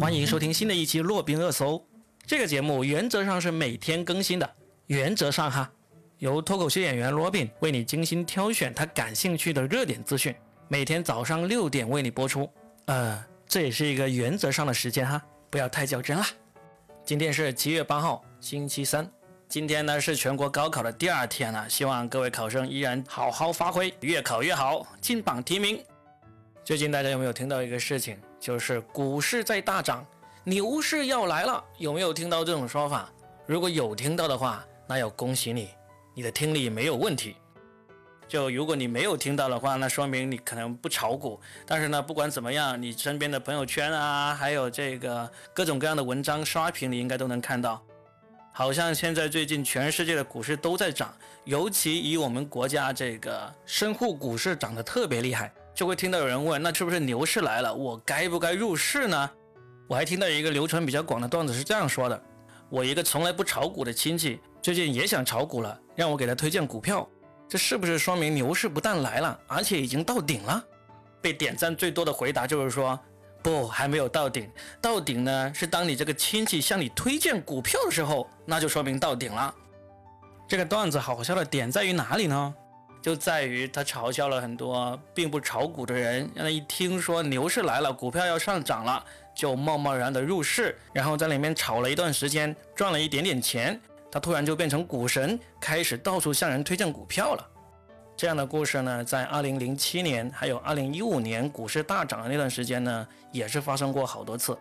欢迎收听新的一期洛宾热搜。这个节目原则上是每天更新的，原则上哈，由脱口秀演员罗宾为你精心挑选他感兴趣的热点资讯，每天早上六点为你播出。呃，这也是一个原则上的时间哈，不要太较真啦。今天是七月八号，星期三。今天呢是全国高考的第二天了，希望各位考生依然好好发挥，越考越好，金榜题名。最近大家有没有听到一个事情，就是股市在大涨，牛市要来了？有没有听到这种说法？如果有听到的话，那要恭喜你，你的听力没有问题。就如果你没有听到的话，那说明你可能不炒股。但是呢，不管怎么样，你身边的朋友圈啊，还有这个各种各样的文章刷屏，你应该都能看到。好像现在最近全世界的股市都在涨，尤其以我们国家这个深沪股市涨得特别厉害，就会听到有人问：那是不是牛市来了？我该不该入市呢？我还听到一个流传比较广的段子是这样说的：我一个从来不炒股的亲戚最近也想炒股了，让我给他推荐股票，这是不是说明牛市不但来了，而且已经到顶了？被点赞最多的回答就是说。不，还没有到顶。到顶呢，是当你这个亲戚向你推荐股票的时候，那就说明到顶了。这个段子好笑的点在于哪里呢？就在于他嘲笑了很多并不炒股的人，让他一听说牛市来了，股票要上涨了，就贸贸然的入市，然后在里面炒了一段时间，赚了一点点钱，他突然就变成股神，开始到处向人推荐股票了。这样的故事呢，在二零零七年还有二零一五年股市大涨的那段时间呢，也是发生过好多次。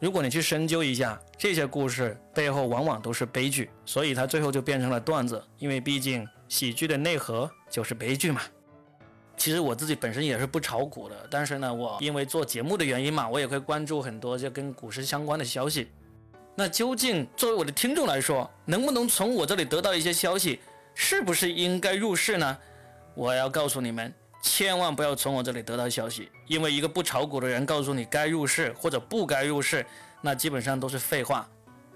如果你去深究一下这些故事背后，往往都是悲剧，所以它最后就变成了段子。因为毕竟喜剧的内核就是悲剧嘛。其实我自己本身也是不炒股的，但是呢，我因为做节目的原因嘛，我也会关注很多就跟股市相关的消息。那究竟作为我的听众来说，能不能从我这里得到一些消息？是不是应该入市呢？我要告诉你们，千万不要从我这里得到消息，因为一个不炒股的人告诉你该入市或者不该入市，那基本上都是废话。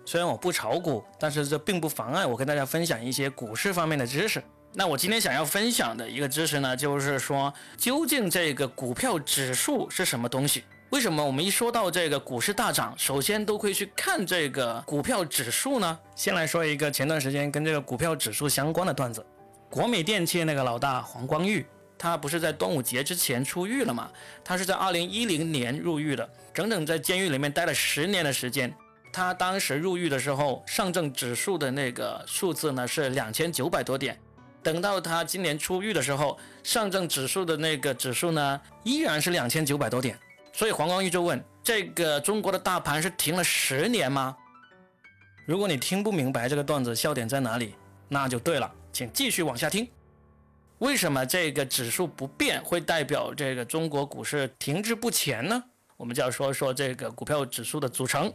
虽然我不炒股，但是这并不妨碍我跟大家分享一些股市方面的知识。那我今天想要分享的一个知识呢，就是说，究竟这个股票指数是什么东西？为什么我们一说到这个股市大涨，首先都会去看这个股票指数呢？先来说一个前段时间跟这个股票指数相关的段子。国美电器那个老大黄光裕，他不是在端午节之前出狱了吗？他是在二零一零年入狱的，整整在监狱里面待了十年的时间。他当时入狱的时候，上证指数的那个数字呢是两千九百多点。等到他今年出狱的时候，上证指数的那个指数呢依然是两千九百多点。所以黄光裕就问：这个中国的大盘是停了十年吗？如果你听不明白这个段子笑点在哪里，那就对了。请继续往下听。为什么这个指数不变会代表这个中国股市停滞不前呢？我们就要说说这个股票指数的组成。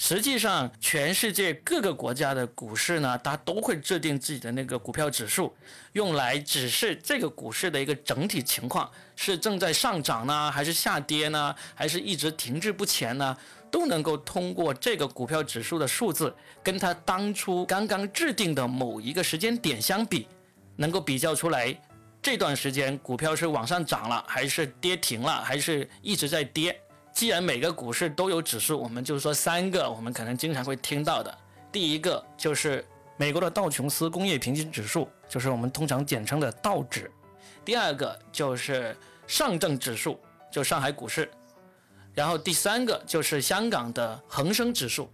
实际上，全世界各个国家的股市呢，它都会制定自己的那个股票指数，用来指示这个股市的一个整体情况是正在上涨呢，还是下跌呢，还是一直停滞不前呢？都能够通过这个股票指数的数字，跟它当初刚刚制定的某一个时间点相比，能够比较出来这段时间股票是往上涨了，还是跌停了，还是一直在跌。既然每个股市都有指数，我们就说三个，我们可能经常会听到的。第一个就是美国的道琼斯工业平均指数，就是我们通常简称的道指；第二个就是上证指数，就上海股市；然后第三个就是香港的恒生指数。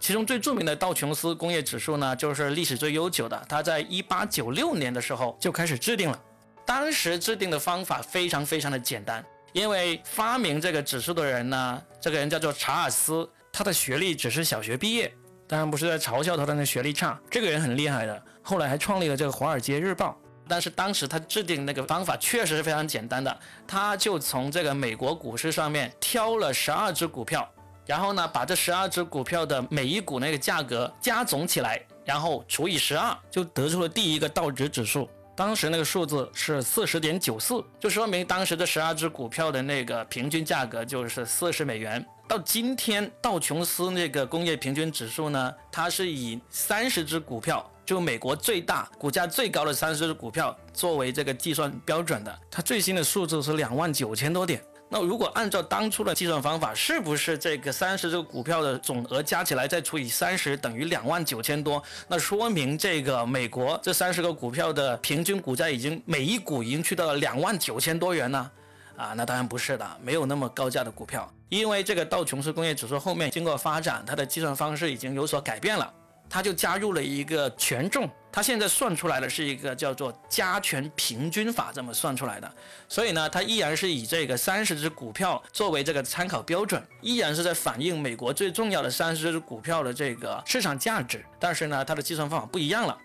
其中最著名的道琼斯工业指数呢，就是历史最悠久的，它在一八九六年的时候就开始制定了。当时制定的方法非常非常的简单。因为发明这个指数的人呢，这个人叫做查尔斯，他的学历只是小学毕业，当然不是在嘲笑他的那学历差，这个人很厉害的，后来还创立了这个《华尔街日报》。但是当时他制定那个方法确实是非常简单的，他就从这个美国股市上面挑了十二只股票，然后呢，把这十二只股票的每一股那个价格加总起来，然后除以十二，就得出了第一个道指指数。当时那个数字是四十点九四，就说明当时的十二只股票的那个平均价格就是四十美元。到今天，道琼斯那个工业平均指数呢，它是以三十只股票，就美国最大、股价最高的三十只股票作为这个计算标准的。它最新的数字是两万九千多点。那如果按照当初的计算方法，是不是这个三十只股票的总额加起来再除以三十等于两万九千多？那说明这个美国这三十个股票的平均股价已经每一股已经去到了两万九千多元呢？啊，那当然不是的，没有那么高价的股票，因为这个道琼斯工业指数后面经过发展，它的计算方式已经有所改变了。它就加入了一个权重，它现在算出来的是一个叫做加权平均法这么算出来的，所以呢，它依然是以这个三十只股票作为这个参考标准，依然是在反映美国最重要的三十只股票的这个市场价值，但是呢，它的计算方法不一样了。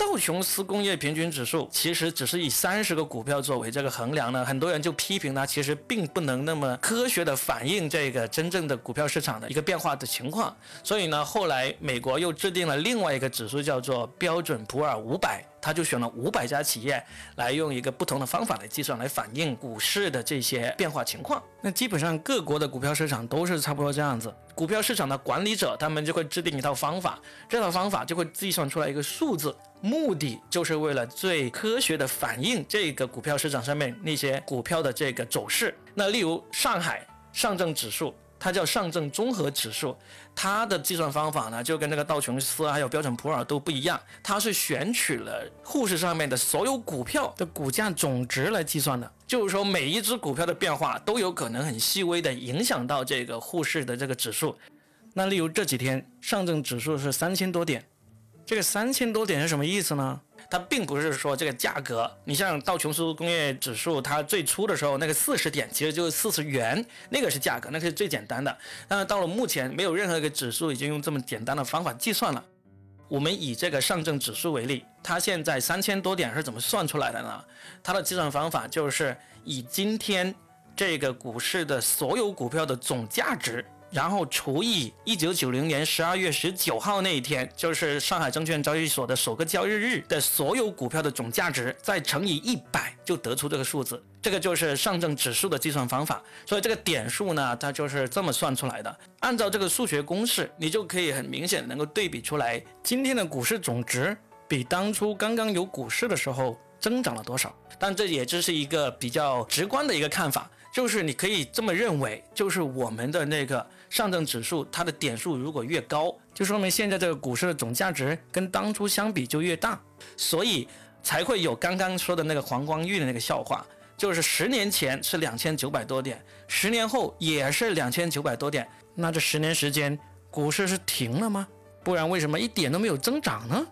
道琼斯工业平均指数其实只是以三十个股票作为这个衡量呢，很多人就批评它其实并不能那么科学的反映这个真正的股票市场的一个变化的情况，所以呢，后来美国又制定了另外一个指数叫做标准普尔五百。他就选了五百家企业来用一个不同的方法来计算，来反映股市的这些变化情况。那基本上各国的股票市场都是差不多这样子。股票市场的管理者他们就会制定一套方法，这套方法就会计算出来一个数字，目的就是为了最科学的反映这个股票市场上面那些股票的这个走势。那例如上海上证指数。它叫上证综合指数，它的计算方法呢，就跟那个道琼斯还有标准普尔都不一样，它是选取了沪市上面的所有股票的股价总值来计算的，就是说每一只股票的变化都有可能很细微的影响到这个沪市的这个指数。那例如这几天上证指数是三千多点，这个三千多点是什么意思呢？它并不是说这个价格，你像道琼斯工业指数，它最初的时候那个四十点其实就是四十元，那个是价格，那个是最简单的。但是到了目前，没有任何一个指数已经用这么简单的方法计算了。我们以这个上证指数为例，它现在三千多点是怎么算出来的呢？它的计算方法就是以今天这个股市的所有股票的总价值。然后除以一九九零年十二月十九号那一天，就是上海证券交易所的首个交易日的所有股票的总价值，再乘以一百，就得出这个数字。这个就是上证指数的计算方法。所以这个点数呢，它就是这么算出来的。按照这个数学公式，你就可以很明显能够对比出来，今天的股市总值比当初刚刚有股市的时候增长了多少。但这也只是一个比较直观的一个看法。就是你可以这么认为，就是我们的那个上证指数，它的点数如果越高，就说明现在这个股市的总价值跟当初相比就越大，所以才会有刚刚说的那个黄光裕的那个笑话，就是十年前是两千九百多点，十年后也是两千九百多点，那这十年时间股市是停了吗？不然为什么一点都没有增长呢？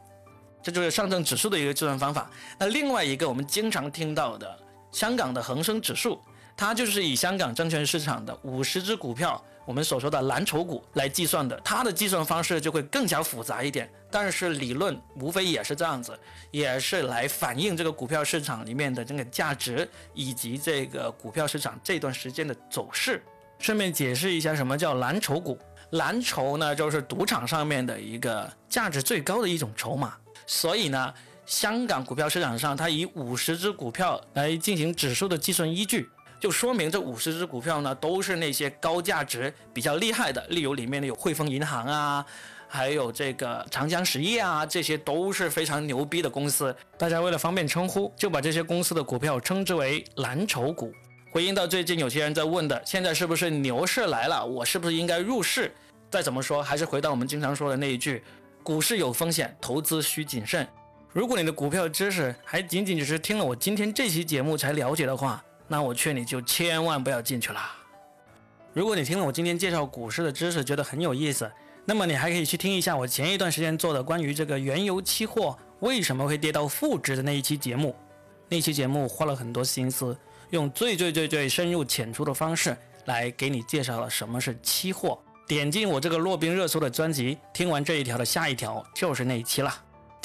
这就是上证指数的一个计算方法。那另外一个我们经常听到的香港的恒生指数。它就是以香港证券市场的五十只股票，我们所说的蓝筹股来计算的，它的计算方式就会更加复杂一点。但是理论无非也是这样子，也是来反映这个股票市场里面的这个价值以及这个股票市场这段时间的走势。顺便解释一下什么叫蓝筹股，蓝筹呢就是赌场上面的一个价值最高的一种筹码。所以呢，香港股票市场上它以五十只股票来进行指数的计算依据。就说明这五十只股票呢，都是那些高价值、比较厉害的，例如里面的有汇丰银行啊，还有这个长江实业啊，这些都是非常牛逼的公司。大家为了方便称呼，就把这些公司的股票称之为蓝筹股。回应到最近有些人在问的，现在是不是牛市来了？我是不是应该入市？再怎么说，还是回到我们经常说的那一句：股市有风险，投资需谨慎。如果你的股票知识还仅仅只是听了我今天这期节目才了解的话，那我劝你就千万不要进去了。如果你听了我今天介绍股市的知识，觉得很有意思，那么你还可以去听一下我前一段时间做的关于这个原油期货为什么会跌到负值的那一期节目。那期节目花了很多心思，用最最最最深入浅出的方式来给你介绍了什么是期货。点进我这个洛宾热搜的专辑，听完这一条的下一条就是那一期了。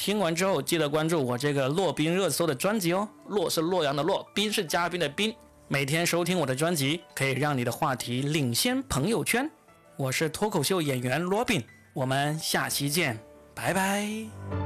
听完之后，记得关注我这个洛宾热搜的专辑哦。洛是洛阳的洛，宾是嘉宾的宾。每天收听我的专辑，可以让你的话题领先朋友圈。我是脱口秀演员罗宾，我们下期见，拜拜。